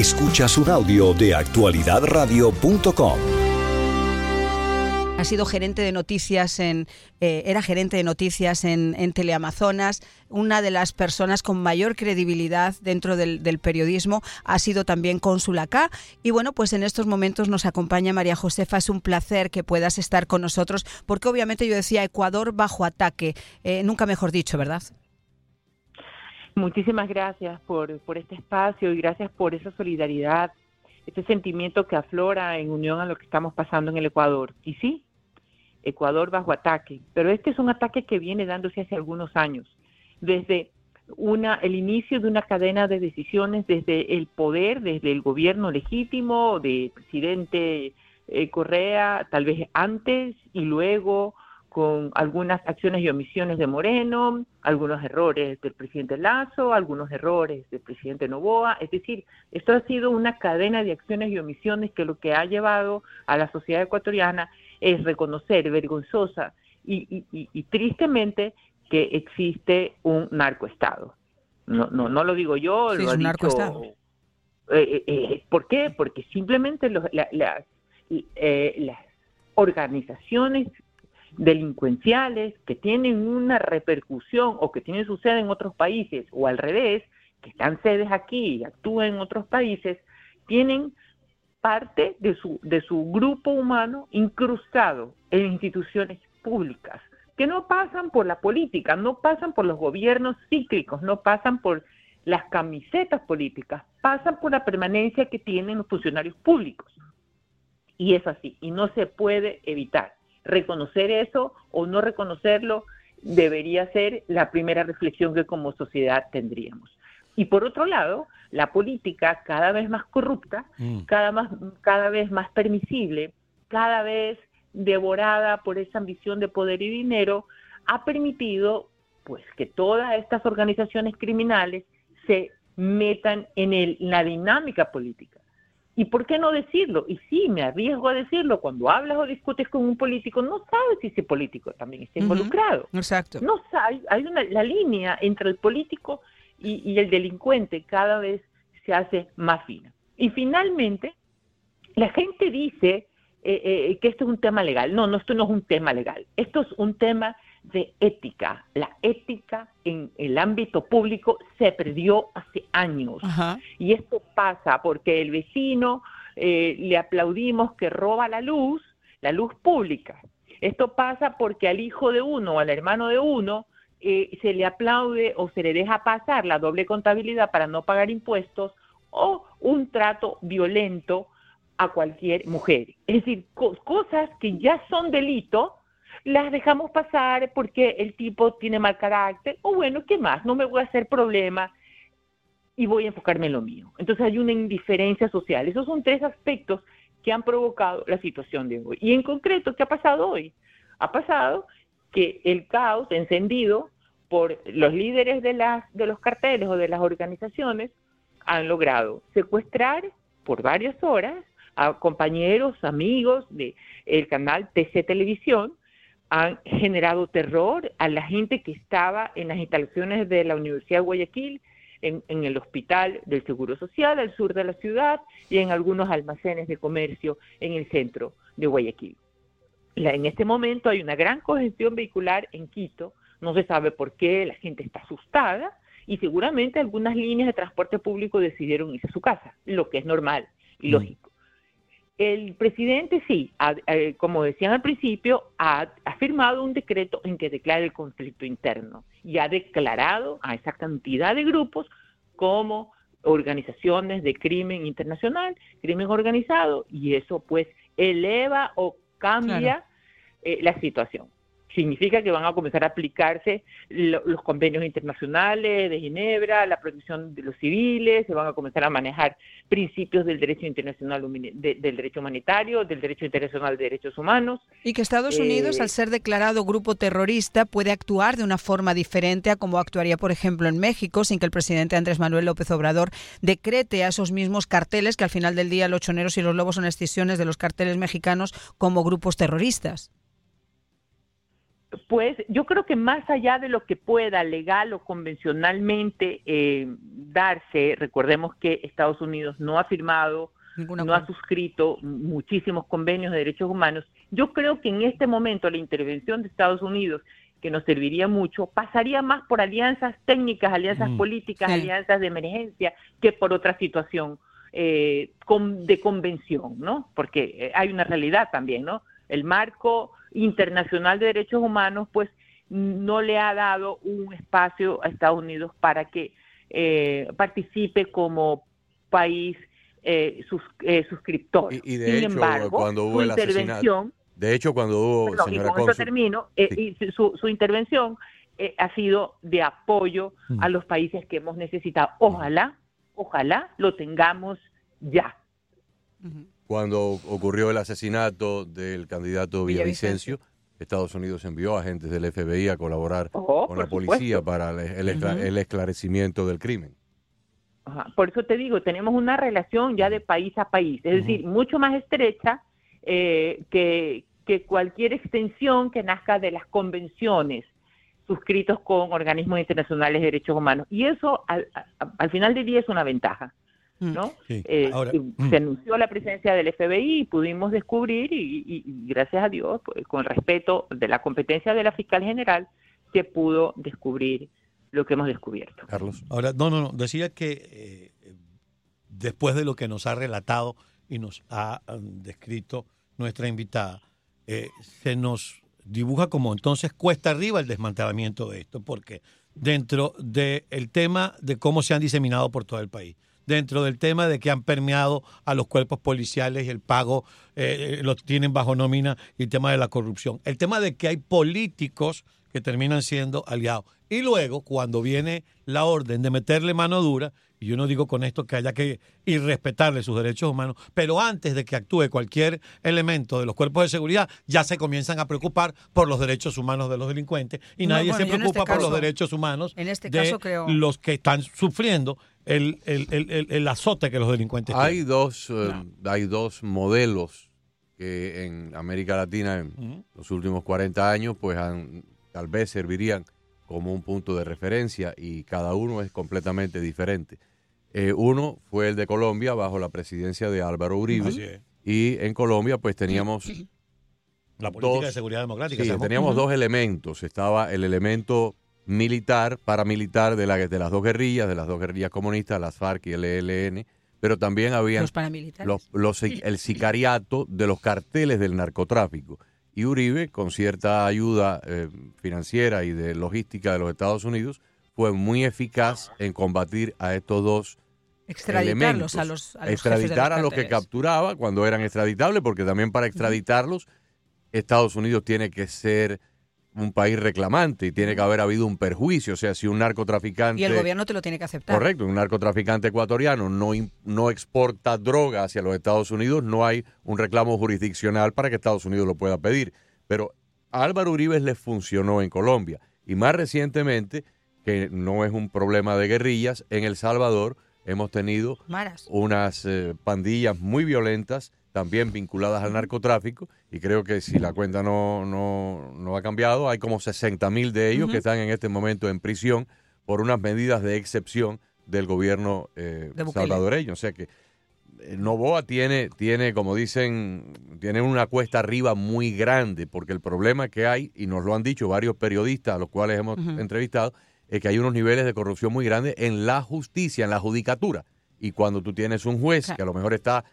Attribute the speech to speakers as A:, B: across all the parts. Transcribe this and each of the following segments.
A: Escuchas un audio de actualidadradio.com.
B: Ha sido gerente de noticias en, eh, era gerente de noticias en, Teleamazonas, una de las personas con mayor credibilidad dentro del, periodismo, ha sido también cónsul acá. Y bueno, pues en estos momentos nos acompaña María Josefa. Es un placer que puedas estar con nosotros, porque obviamente yo decía Ecuador bajo ataque, eh, nunca mejor dicho, ¿verdad?
C: Muchísimas gracias por, por este espacio y gracias por esa solidaridad, este sentimiento que aflora en unión a lo que estamos pasando en el Ecuador. Y sí, Ecuador bajo ataque, pero este es un ataque que viene dándose hace algunos años, desde una, el inicio de una cadena de decisiones desde el poder, desde el gobierno legítimo del presidente eh, Correa, tal vez antes y luego con algunas acciones y omisiones de Moreno, algunos errores del presidente Lazo, algunos errores del presidente Novoa. Es decir, esto ha sido una cadena de acciones y omisiones que lo que ha llevado a la sociedad ecuatoriana es reconocer vergonzosa y, tristemente que existe un narcoestado. No, no, no lo digo yo, lo
B: es un narcoestado.
C: Eh, eh, eh, ¿Por qué? Porque simplemente los, las organizaciones delincuenciales que tienen una repercusión o que tienen su sede en otros países o al revés, que están sedes aquí y actúan en otros países, tienen parte de su, de su grupo humano incrustado en instituciones públicas, que no pasan por la política, no pasan por los gobiernos cíclicos, no pasan por las camisetas políticas, pasan por la permanencia que tienen los funcionarios públicos. Y es así, y no se puede evitar reconocer eso o no reconocerlo debería ser la primera reflexión que como sociedad tendríamos. Y por otro lado, la política cada vez más corrupta, mm. cada, más, cada vez más permisible, cada vez devorada por esa ambición de poder y dinero, ha permitido pues que todas estas organizaciones criminales se metan en, el, en la dinámica política. ¿Y por qué no decirlo? Y sí, me arriesgo a decirlo, cuando hablas o discutes con un político, no sabes si ese político también está involucrado.
B: Exacto.
C: No sabes, hay una, la línea entre el político y, el delincuente cada vez se hace más fina. Y finalmente, la gente dice eh, eh, que esto es un tema legal. No, no, esto no es un tema legal. Esto es un tema de ética. La ética en el ámbito público se perdió hace años. Y esto pasa porque el vecino eh, le aplaudimos que roba la luz, la luz pública. Esto pasa porque al hijo de uno o al hermano de uno eh, se le aplaude o se le deja pasar la doble contabilidad para no pagar impuestos o un trato violento a cualquier mujer. Es decir, cosas que ya son delito, las dejamos pasar porque el tipo tiene mal carácter, o bueno, ¿qué más? No me voy a hacer problema y voy a enfocarme en lo mío. Entonces hay una indiferencia social. Esos son tres aspectos que han provocado la situación de hoy. Y en concreto, ¿qué ha pasado hoy? Ha pasado que el caos encendido por los líderes de, las, de los carteles o de las organizaciones han logrado secuestrar por varias horas a compañeros, amigos del el canal TC Televisión, han generado terror a la gente que estaba en las instalaciones de la Universidad de Guayaquil, en, el hospital del Seguro Social al sur de la ciudad y en algunos almacenes de comercio en el centro de Guayaquil. en este momento hay una gran congestión vehicular en Quito, no se sabe por qué, la gente está asustada y seguramente algunas líneas de transporte público decidieron irse a su casa, lo que es normal y mm. lógico. El presidente sí, eh, como decían al principio, ha, firmado un decreto en que declara el conflicto interno y ha declarado a esa cantidad de grupos como organizaciones de crimen internacional, crimen organizado, y eso pues eleva o cambia eh, la situación significa que van a comenzar a aplicarse los convenios internacionales de Ginebra, la protección de los civiles, se van a comenzar a manejar principios del derecho internacional del derecho humanitario, del derecho internacional de derechos humanos.
B: Y que Estados Unidos, eh, al ser declarado grupo terrorista, puede actuar de una forma diferente a como actuaría, por ejemplo, en México, sin que el presidente Andrés Manuel López Obrador decrete a esos mismos carteles, que al final del día los choneros y los lobos son excisiones de los carteles mexicanos como grupos terroristas.
C: Pues yo creo que más allá de lo que pueda legal o convencionalmente eh, darse, recordemos que Estados Unidos no ha firmado, no ha suscrito muchísimos convenios de derechos humanos, yo creo que en este momento la intervención de Estados Unidos, que nos serviría mucho, pasaría más por alianzas técnicas, alianzas políticas, alianzas de emergencia, que por otra situación eh, de convención, ¿no? Porque eh, hay una realidad también, ¿no? El marco internacional de derechos humanos, pues no le ha dado un espacio a Estados Unidos para que eh, participe como país eh, eh, suscriptor.
D: Y, de Sin hecho, embargo, cuando hubo su intervención, de hecho, cuando hubo,
C: y con eso termino, y su, su, intervención ha sido de apoyo a mm. los países que hemos necesitado. Ojalá, ojalá lo tengamos ya
D: cuando ocurrió el asesinato del candidato Villavicencio, Estados Unidos envió agentes del FBI a colaborar oh, con la policía para el, esclarecimiento del crimen.
C: Por eso te digo, tenemos una relación ya de país a país, es decir, mucho más estrecha eh, que, cualquier extensión que nazca de las convenciones suscritos con organismos internacionales de derechos humanos. Y eso al final del día es una ventaja. Mm. ¿no? Eh, mm. se anunció la presencia del FBI y pudimos descubrir, y, gracias a Dios, pues, con respeto de la competencia de la fiscal general, se pudo descubrir lo que hemos descubierto.
E: Carlos. Ahora, no, no, no, decía que eh, después de lo que nos ha relatado y nos ha descrito nuestra invitada, eh, se nos dibuja como entonces cuesta arriba el desmantelamiento de esto, porque dentro del tema de cómo se han diseminado por todo el país, dentro del tema de que han permeado a los cuerpos policiales y el pago eh, eh, lo tienen bajo nómina y el tema de la corrupción. El tema de que hay políticos que terminan siendo aliados. Y luego, cuando viene la orden de meterle mano dura, y yo no digo con esto que haya que irrespetarle sus derechos humanos, pero antes de que actúe cualquier elemento de los cuerpos de seguridad, ya se comienzan a preocupar por los derechos humanos de los delincuentes y nadie se este preocupa por los derechos humanos
B: este
E: de los que están sufriendo el, el, azote que los delincuentes
D: hay tienen. Dos, eh, Hay dos modelos que en América Latina en los últimos 40 años pues han, tal vez servirían como un punto de referencia y cada uno es completamente diferente. Eh, uno fue el de Colombia bajo la presidencia de Álvaro Uribe y en Colombia pues teníamos
E: la política de seguridad democrática.
D: Sí, teníamos dos elementos. Estaba el elemento militar, paramilitar de, la, de las dos guerrillas, de las dos guerrillas comunistas, las FARC y el ELN, pero también había los, el sicariato de los carteles del narcotráfico. Y Uribe, con cierta ayuda eh, financiera y de logística de los Estados Unidos, fue muy eficaz en combatir a estos dos
B: extraditarlos a los,
D: a extraditar a los que capturaba cuando eran extraditables, porque también para extraditarlos Estados Unidos tiene que ser un país reclamante y tiene que haber habido un perjuicio. O sea, si un narcotraficante.
B: Y el gobierno te lo tiene que aceptar.
D: Correcto, un narcotraficante ecuatoriano no, no exporta droga hacia los Estados Unidos, no hay un reclamo jurisdiccional para que Estados Unidos lo pueda pedir. Pero a Álvaro Uribe le funcionó en Colombia. Y más recientemente, que no es un problema de guerrillas, en El Salvador hemos tenido unas eh, pandillas muy violentas también vinculadas al narcotráfico y creo que si la cuenta no, no, ha cambiado, hay como 60 mil de ellos que están en este momento en prisión por unas medidas de excepción del gobierno eh, salvadoreño. O sea que eh, Novoa tiene, tiene, como dicen, tiene una cuesta arriba muy grande porque el problema que hay, y nos lo han dicho varios periodistas a los cuales hemos entrevistado, es que hay unos niveles de corrupción muy grandes en la justicia, en la judicatura. Y cuando tú tienes un juez que a lo mejor está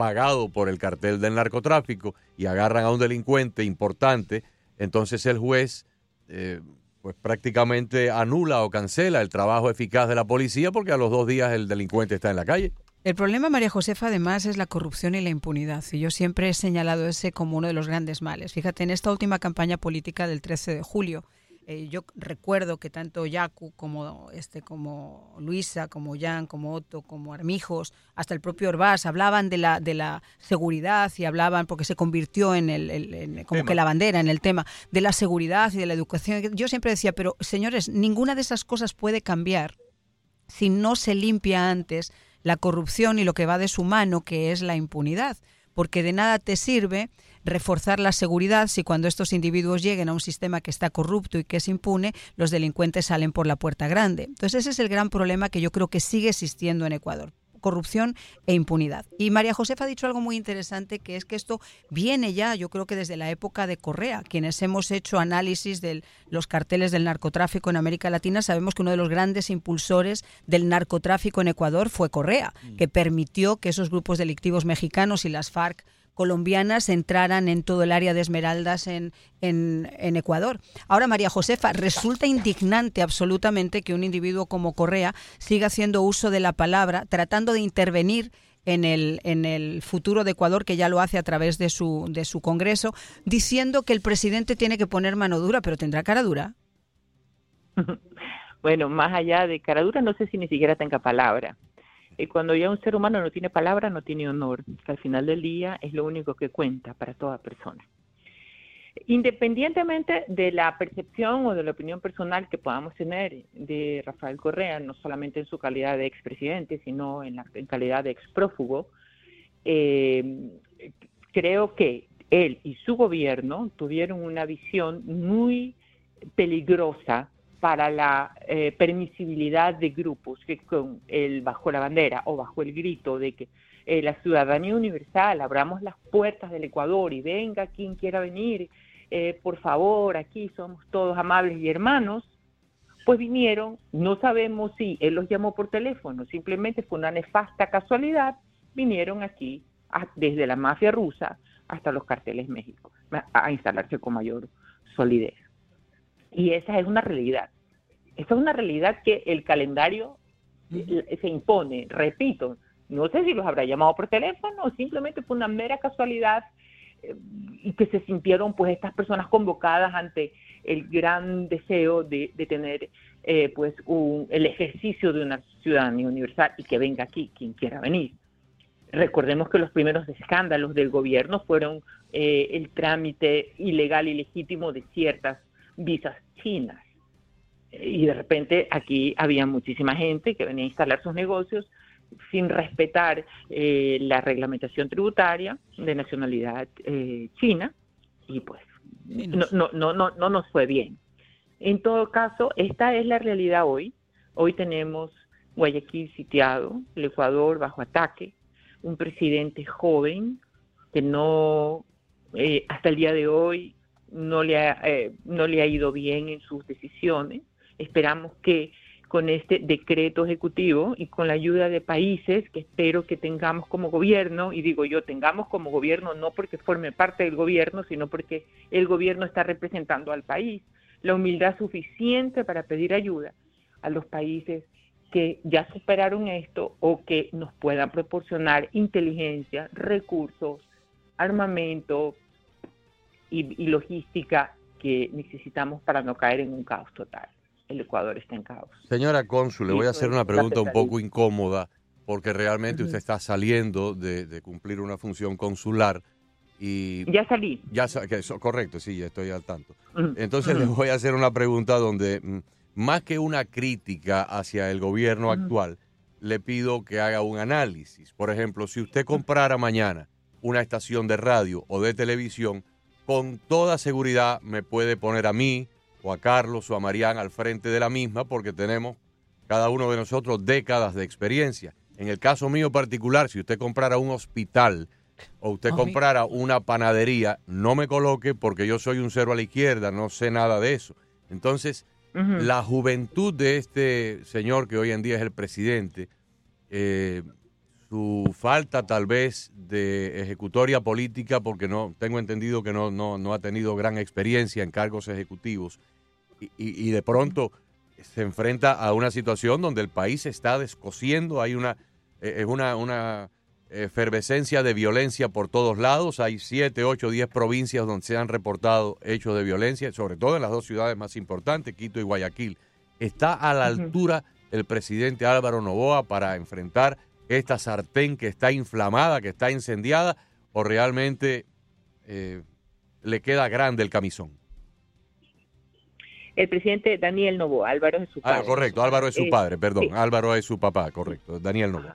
D: pagado por el cartel del narcotráfico y agarran a un delincuente importante, entonces el juez eh, pues prácticamente anula o cancela el trabajo eficaz de la policía porque a los dos días el delincuente está en la calle.
B: El problema, María Josefa, además, es la corrupción y la impunidad. Y yo siempre he señalado ese como uno de los grandes males. Fíjate, en esta última campaña política del 13 de julio, eh, yo recuerdo que tanto Yacu como este como Luisa, como Jan, como Otto, como Armijos, hasta el propio Orbás hablaban de la de la seguridad y hablaban porque se convirtió en el, como que la bandera en el tema de la seguridad y de la educación. Yo siempre decía, pero señores, ninguna de esas cosas puede cambiar si no se limpia antes la corrupción y lo que va de su mano, que es la impunidad porque de nada te sirve reforzar la seguridad si cuando estos individuos lleguen a un sistema que está corrupto y que es impune, los delincuentes salen por la puerta grande. Entonces ese es el gran problema que yo creo que sigue existiendo en Ecuador corrupción e impunidad. Y María Josefa ha dicho algo muy interesante, que es que esto viene ya, yo creo que desde la época de Correa. Quienes hemos hecho análisis de los carteles del narcotráfico en América Latina, sabemos que uno de los grandes impulsores del narcotráfico en Ecuador fue Correa, mm. que permitió que esos grupos delictivos mexicanos y las FARC colombianas entraran en todo el área de Esmeraldas en, en, Ecuador. Ahora, María Josefa, resulta indignante absolutamente que un individuo como Correa siga haciendo uso de la palabra, tratando de intervenir en el, en el futuro de Ecuador, que ya lo hace a través de su, de su Congreso, diciendo que el presidente tiene que poner mano dura, pero tendrá cara dura.
C: Bueno, más allá de cara dura, no sé si ni siquiera tenga palabra. Y cuando ya un ser humano no tiene palabra, no tiene honor, que al final del día es lo único que cuenta para toda persona. Independientemente de la percepción o de la opinión personal que podamos tener de Rafael Correa, no solamente en su calidad de expresidente, sino en, la, calidad de exprófugo, eh, creo que él y su gobierno tuvieron una visión muy peligrosa para la eh, permisibilidad de grupos que con el bajo la bandera o bajo el grito de que eh, la ciudadanía universal, abramos las puertas del Ecuador y venga quien quiera venir, eh, por favor, aquí somos todos amables y hermanos, pues vinieron, no sabemos si él los llamó por teléfono, simplemente fue una nefasta casualidad, vinieron aquí desde la mafia rusa hasta los carteles México a instalarse con mayor solidez. Y esa es una realidad. Esa es una realidad que el calendario se impone. Repito, no sé si los habrá llamado por teléfono o simplemente fue una mera casualidad eh, y que se sintieron pues estas personas convocadas ante el gran deseo de, tener eh, pues el ejercicio de una ciudadanía universal y que venga aquí quien quiera venir. Recordemos que los primeros escándalos del gobierno fueron eh, el trámite ilegal y legítimo de ciertas visas chinas. Y de repente aquí había muchísima gente que venía a instalar sus negocios sin respetar eh, la reglamentación tributaria de nacionalidad eh, china y pues no, no, no, no, no nos fue bien. En todo caso, esta es la realidad hoy. Hoy tenemos Guayaquil sitiado, el Ecuador bajo ataque, un presidente joven que no, eh, hasta el día de hoy, no le, ha, eh, no le ha ido bien en sus decisiones. Esperamos que con este decreto ejecutivo y con la ayuda de países que espero que tengamos como gobierno, y digo yo, tengamos como gobierno no porque forme parte del gobierno, sino porque el gobierno está representando al país, la humildad suficiente para pedir ayuda a los países que ya superaron esto o que nos puedan proporcionar inteligencia, recursos, armamento, y, logística que necesitamos para no caer en un caos total. El Ecuador está en caos.
D: Señora Cónsul, le voy a hacer una pregunta un poco incómoda porque realmente usted está saliendo de, cumplir una función consular y...
C: Ya salí.
D: Ya que correcto, sí, ya estoy al tanto. Entonces le voy a hacer una pregunta donde, mm, más que una crítica hacia el gobierno actual, le pido que haga un análisis. Por ejemplo, si usted comprara mañana una estación de radio o de televisión, con toda seguridad me puede poner a mí o a Carlos o a Marián al frente de la misma porque tenemos cada uno de nosotros décadas de experiencia. En el caso mío particular, si usted comprara un hospital o usted comprara una panadería, no me coloque porque yo soy un cero a la izquierda, no sé nada de eso. Entonces, la juventud de este señor que hoy en día es el presidente, eh, su falta tal vez de ejecutoria política, porque no tengo entendido que no, no, ha tenido gran experiencia en cargos ejecutivos, y, de pronto se enfrenta a una situación donde el país se está descosiendo, hay una, eh, es una, una efervescencia de violencia por todos lados, hay siete, ocho, diez provincias donde se han reportado hechos de violencia, sobre todo en las dos ciudades más importantes, Quito y Guayaquil. ¿Está a la altura el presidente Álvaro Novoa para enfrentar esta sartén que está inflamada, que está incendiada, o realmente eh, le queda grande el camisón?
C: El presidente Daniel Novo, Álvaro es su ah, padre.
D: Ah, correcto, Álvaro es su padre, perdón, Álvaro es su papá, correcto, Daniel Novo.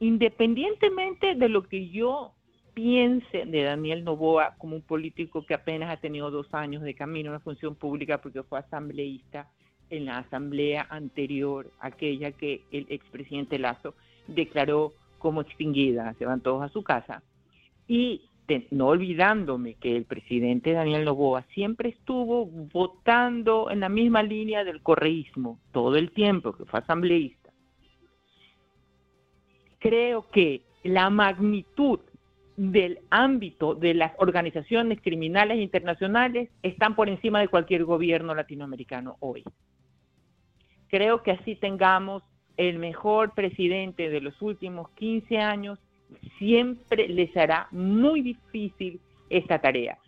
C: independientemente de lo que yo piense de Daniel Novoa como un político que apenas ha tenido dos años de camino en la función pública porque fue asambleísta en la asamblea anterior, aquella que el expresidente Lazo declaró como extinguida, se van todos a su casa. Y no olvidándome que el presidente Daniel Novoa siempre estuvo votando en la misma línea del correísmo todo el tiempo, que fue asambleísta. Creo que la magnitud del ámbito de las organizaciones criminales internacionales están por encima de cualquier gobierno latinoamericano hoy. Creo que así tengamos el mejor presidente de los últimos 15 años, siempre les hará muy difícil esta tarea.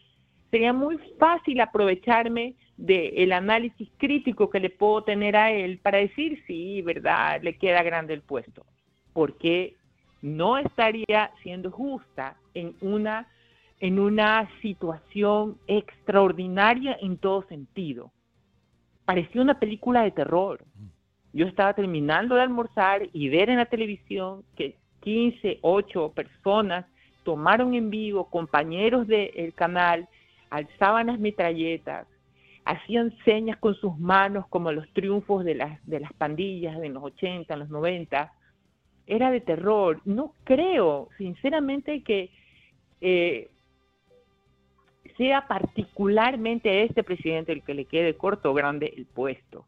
C: Sería muy fácil aprovecharme del análisis crítico que le puedo tener a él para decir, sí, verdad, le queda grande el puesto, porque no estaría siendo justa en una, en una situación extraordinaria en todo sentido. Parecía una película de terror. Yo estaba terminando de almorzar y ver en la televisión que 15, 8 personas tomaron en vivo, compañeros del canal, alzaban las metralletas, hacían señas con sus manos como los triunfos de las, de las pandillas de los 80, los 90. Era de terror. No creo, sinceramente, que eh, sea particularmente a este presidente el que le quede corto o grande el puesto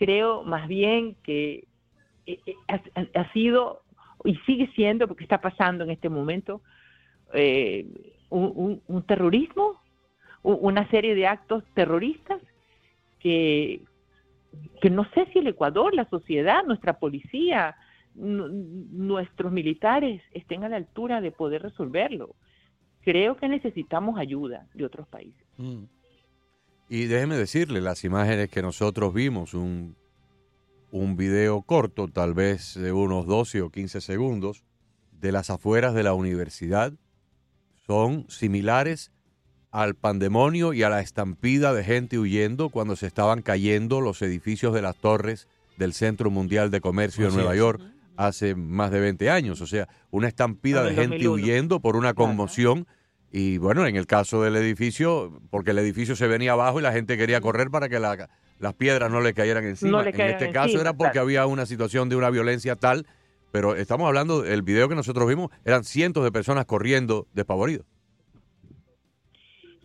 C: creo más bien que eh, eh, ha, sido y sigue siendo, porque está pasando en este momento, eh, un, terrorismo, una serie de actos terroristas que, que no sé si el Ecuador, la sociedad, nuestra policía, nuestros militares estén a la altura de poder resolverlo. Creo que necesitamos ayuda de otros países. Mm.
D: Y déjeme decirle, las imágenes que nosotros vimos, un, un video corto, tal vez de unos 12 o 15 segundos, de las afueras de la universidad, son similares al pandemonio y a la estampida de gente huyendo cuando se estaban cayendo los edificios de las torres del Centro Mundial de Comercio de Nueva York hace más de 20 años. O sea, una estampida de gente huyendo por una conmoción y bueno, en el caso del edificio, porque el edificio se venía abajo y la gente quería correr para que las piedras no le cayeran encima. en este caso era porque había una situación de una violencia tal, pero estamos hablando, el video que nosotros vimos, eran cientos de personas corriendo despavoridos.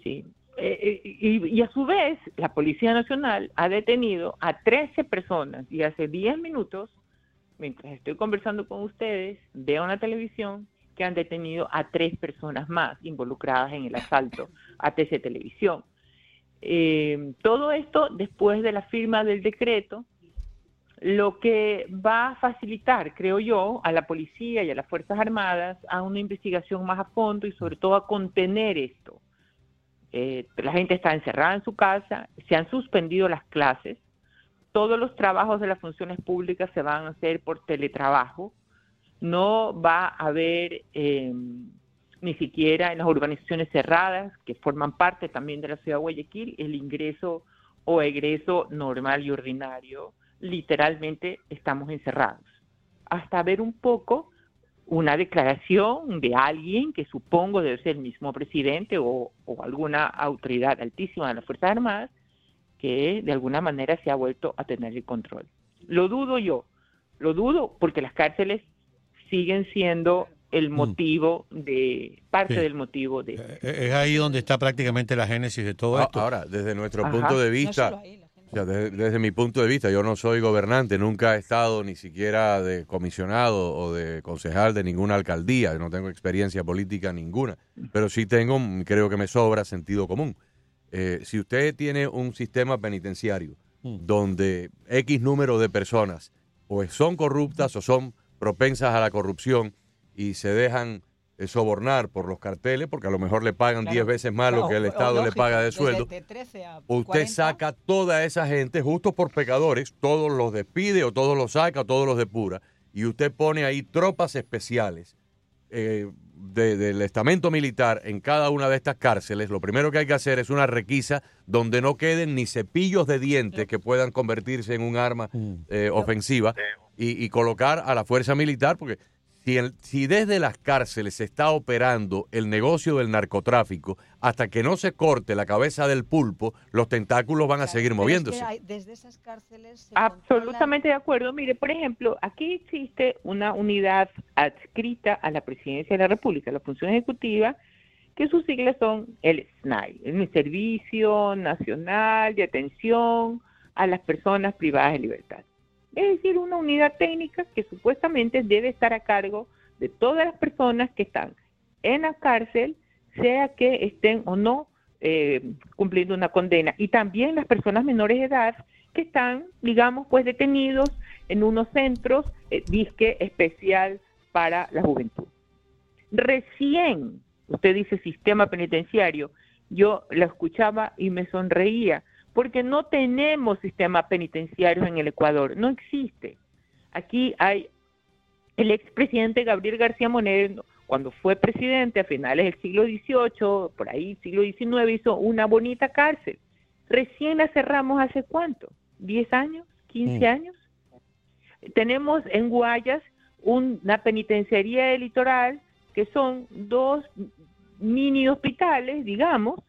C: Sí, eh, eh, y, a su vez, la Policía Nacional ha detenido a 13 personas y hace 10 minutos, mientras estoy conversando con ustedes, veo en la televisión que han detenido a tres personas más involucradas en el asalto a TC Televisión. Eh, todo esto después de la firma del decreto, lo que va a facilitar, creo yo, a la policía y a las Fuerzas Armadas a una investigación más a fondo y sobre todo a contener esto. Eh, la gente está encerrada en su casa, se han suspendido las clases, todos los trabajos de las funciones públicas se van a hacer por teletrabajo, no va a haber em, ni siquiera en las urbanizaciones cerradas, que forman parte también de la ciudad de Guayaquil, el ingreso o egreso normal y ordinario. Literalmente estamos encerrados. Hasta ver un poco una declaración de alguien que supongo debe ser el mismo presidente o, o alguna autoridad altísima de las Fuerzas Armadas que de alguna manera se ha vuelto a tener el control. Lo dudo yo, lo dudo porque las cárceles siguen siendo el mm. motivo de parte del motivo de
E: eh, es ahí donde está prácticamente la génesis de todo esto.
D: ahora desde nuestro punto de vista desde, mi punto de vista yo no soy gobernante nunca he estado ni siquiera de comisionado o de concejal de ninguna alcaldía no tengo experiencia política ninguna pero sí tengo creo que me sobra sentido común. Eh, si usted tiene un sistema penitenciario mm. donde x número de personas o son corruptas o son propensas a la corrupción y se dejan eh, sobornar por los carteles, porque a lo mejor le pagan 10 veces más lo que el Estado le paga de sueldo. Usted saca toda esa gente, justo por pecadores, todos los despide o todos los saca o todos los depura, y usted pone ahí tropas especiales eh, del estamento militar en cada una de estas cárceles. Lo primero que hay que hacer es una requisa donde no queden ni cepillos de dientes que puedan convertirse en un arma mm. eh, ofensiva y, colocar a la fuerza militar, porque si, el- si desde las cárceles se está operando el negocio del narcotráfico, hasta que no se corte la cabeza del pulpo, los tentáculos van a seguir
B: Pero es que
D: moviéndose.
B: hay- desde esas cárceles se
C: Absolutamente de acuerdo. Mire, por ejemplo, aquí existe una unidad adscrita a la Presidencia de la República, la Función Ejecutiva, que sus siglas son el SNAI, el Servicio Nacional de Atención a las Personas Privadas de Libertad. Es decir, una unidad técnica que supuestamente debe estar a cargo de todas las personas que están en la cárcel, sea que estén o no eh, cumpliendo una condena. Y también las personas menores de edad que están, digamos, pues detenidos en unos centros eh, disque especial para la juventud. Recién, usted dice sistema penitenciario, yo la escuchaba y me sonreía, porque no tenemos sistema penitenciario en el Ecuador, no existe. Aquí hay el expresidente Gabriel García Moreno, cuando fue presidente a finales del siglo XVIII, por ahí siglo XIX, hizo una bonita cárcel. Recién la cerramos hace cuánto, ¿10 años? ¿15
E: Mm.
C: años? Tenemos en Guayas una penitenciaría del litoral que son dos mini hospitales, digamos,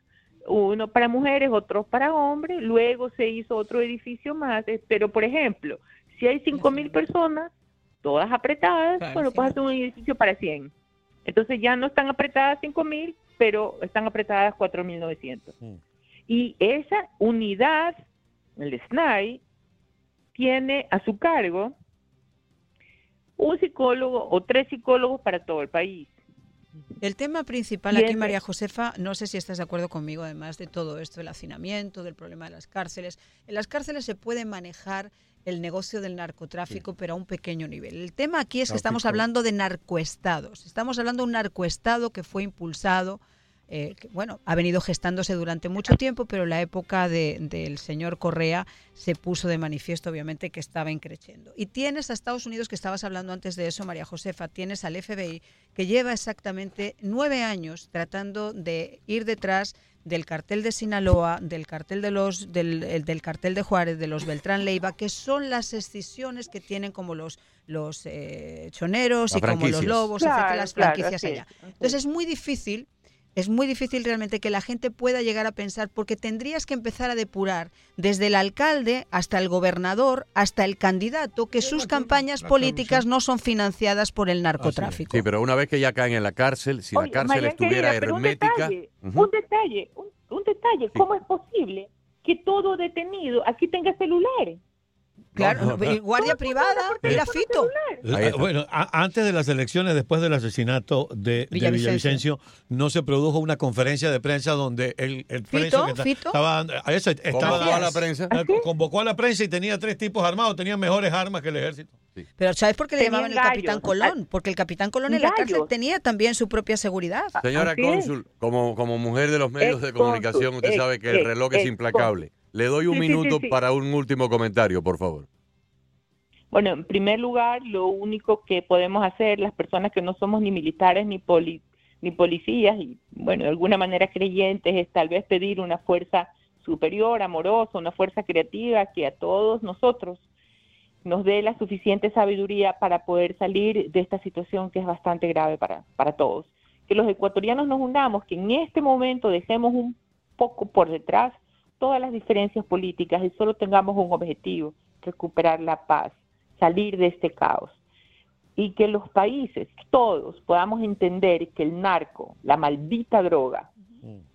C: uno para mujeres, otro para hombres, luego se hizo otro edificio más, eh, pero por ejemplo, si hay cinco mil personas, todas apretadas,
B: Claro,
C: bueno,
B: sí.
C: pues hacer un edificio para 100. Entonces ya no están apretadas cinco mil, pero están apretadas 4.900.
E: Mm.
C: Y esa unidad, el SNAI, tiene a su cargo un psicólogo o tres psicólogos para todo el país.
B: El tema principal aquí, María. Josefa, no sé si estás de acuerdo conmigo, además de todo esto, el hacinamiento, del problema de las cárceles. En las cárceles se puede manejar el negocio del narcotráfico, pero a un pequeño nivel. El tema aquí es que estamos hablando de narcoestados. Estamos hablando de un narcoestado que fue impulsado, eh, que, bueno, ha venido gestándose durante mucho tiempo, pero en la época de- del señor Correa se puso de manifiesto, obviamente, que estaba increciendo. Y tienes a Estados Unidos, que estabas hablando antes de eso, María Josefa, tienes al FBI, que lleva exactamente nueve años tratando de ir detrás del cartel de Sinaloa, del cartel de los, del, el- del cartel de Juárez, de los Beltrán Leiva, que son las escisiones que tienen como los los eh, choneros
D: Las
B: y como los lobos,
C: Claro,
B: etcétera, las
C: claro,
B: franquicias allá.
C: es.
B: Entonces es muy difícil, es muy difícil realmente que la gente pueda llegar a pensar, porque tendrías que empezar a depurar desde el alcalde hasta el gobernador, hasta el candidato, que sus campañas políticas no son financiadas por el narcotráfico.
D: Sí, pero una vez que ya caen en la cárcel, si la cárcel
C: María
D: estuviera
C: querida,
D: hermética,
C: Un detalle,
D: Ujú.
C: un detalle, un, un detalle. ¿Cómo es posible que todo detenido aquí tenga celulares?
B: Claro, guardia privada, mira Fito.
E: La- bueno, a- antes de las elecciones, después del asesinato de de
B: Villavicencio.
E: No se produjo una conferencia de prensa donde el, el
B: Fito,
E: que está-
B: Fito.
E: estaba, a eso estaba
D: ¿Cómo va la prensa?
E: Eh, convocó a la prensa y tenía tres tipos armados, tenían mejores armas que el ejército.
B: Pero ¿sabes por qué le llamaban el Capitán. Colón? Porque el Capitán Colón en la cárcel tenía también su propia seguridad.
D: Señora cónsul, como, como mujer de los medios de
C: Ex
D: comunicación, usted
C: ex-
D: sabe que el reloj es implacable. Le doy un
C: Sí, sí, sí,
D: minuto
C: sí.
D: para un último comentario, por favor.
C: Bueno, en primer lugar, lo único que podemos hacer las personas que no somos ni militares ni poli- ni policías y bueno, de alguna manera creyentes es tal vez pedir una fuerza superior, amorosa, una fuerza creativa que a todos nosotros nos dé la suficiente sabiduría para poder salir de esta situación que es bastante grave para, para todos. Que los ecuatorianos nos unamos, que en este momento dejemos un poco por detrás todas las diferencias políticas y solo tengamos un objetivo, recuperar la paz, salir de este caos. Y que los países, todos, podamos entender que el narco, la maldita droga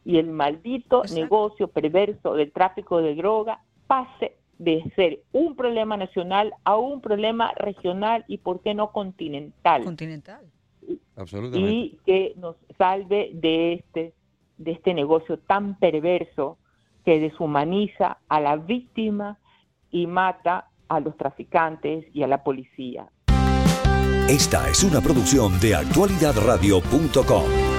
C: y el maldito
B: Exacto.
C: negocio perverso del tráfico de droga pase de ser un problema nacional a un problema regional y, por qué no, continental
B: Continental.
D: Absolutamente.
C: y que nos salve de este de este negocio tan perverso que deshumaniza a la víctima y mata a los traficantes y a la policía.
A: Esta es una producción de actualidadradio.com.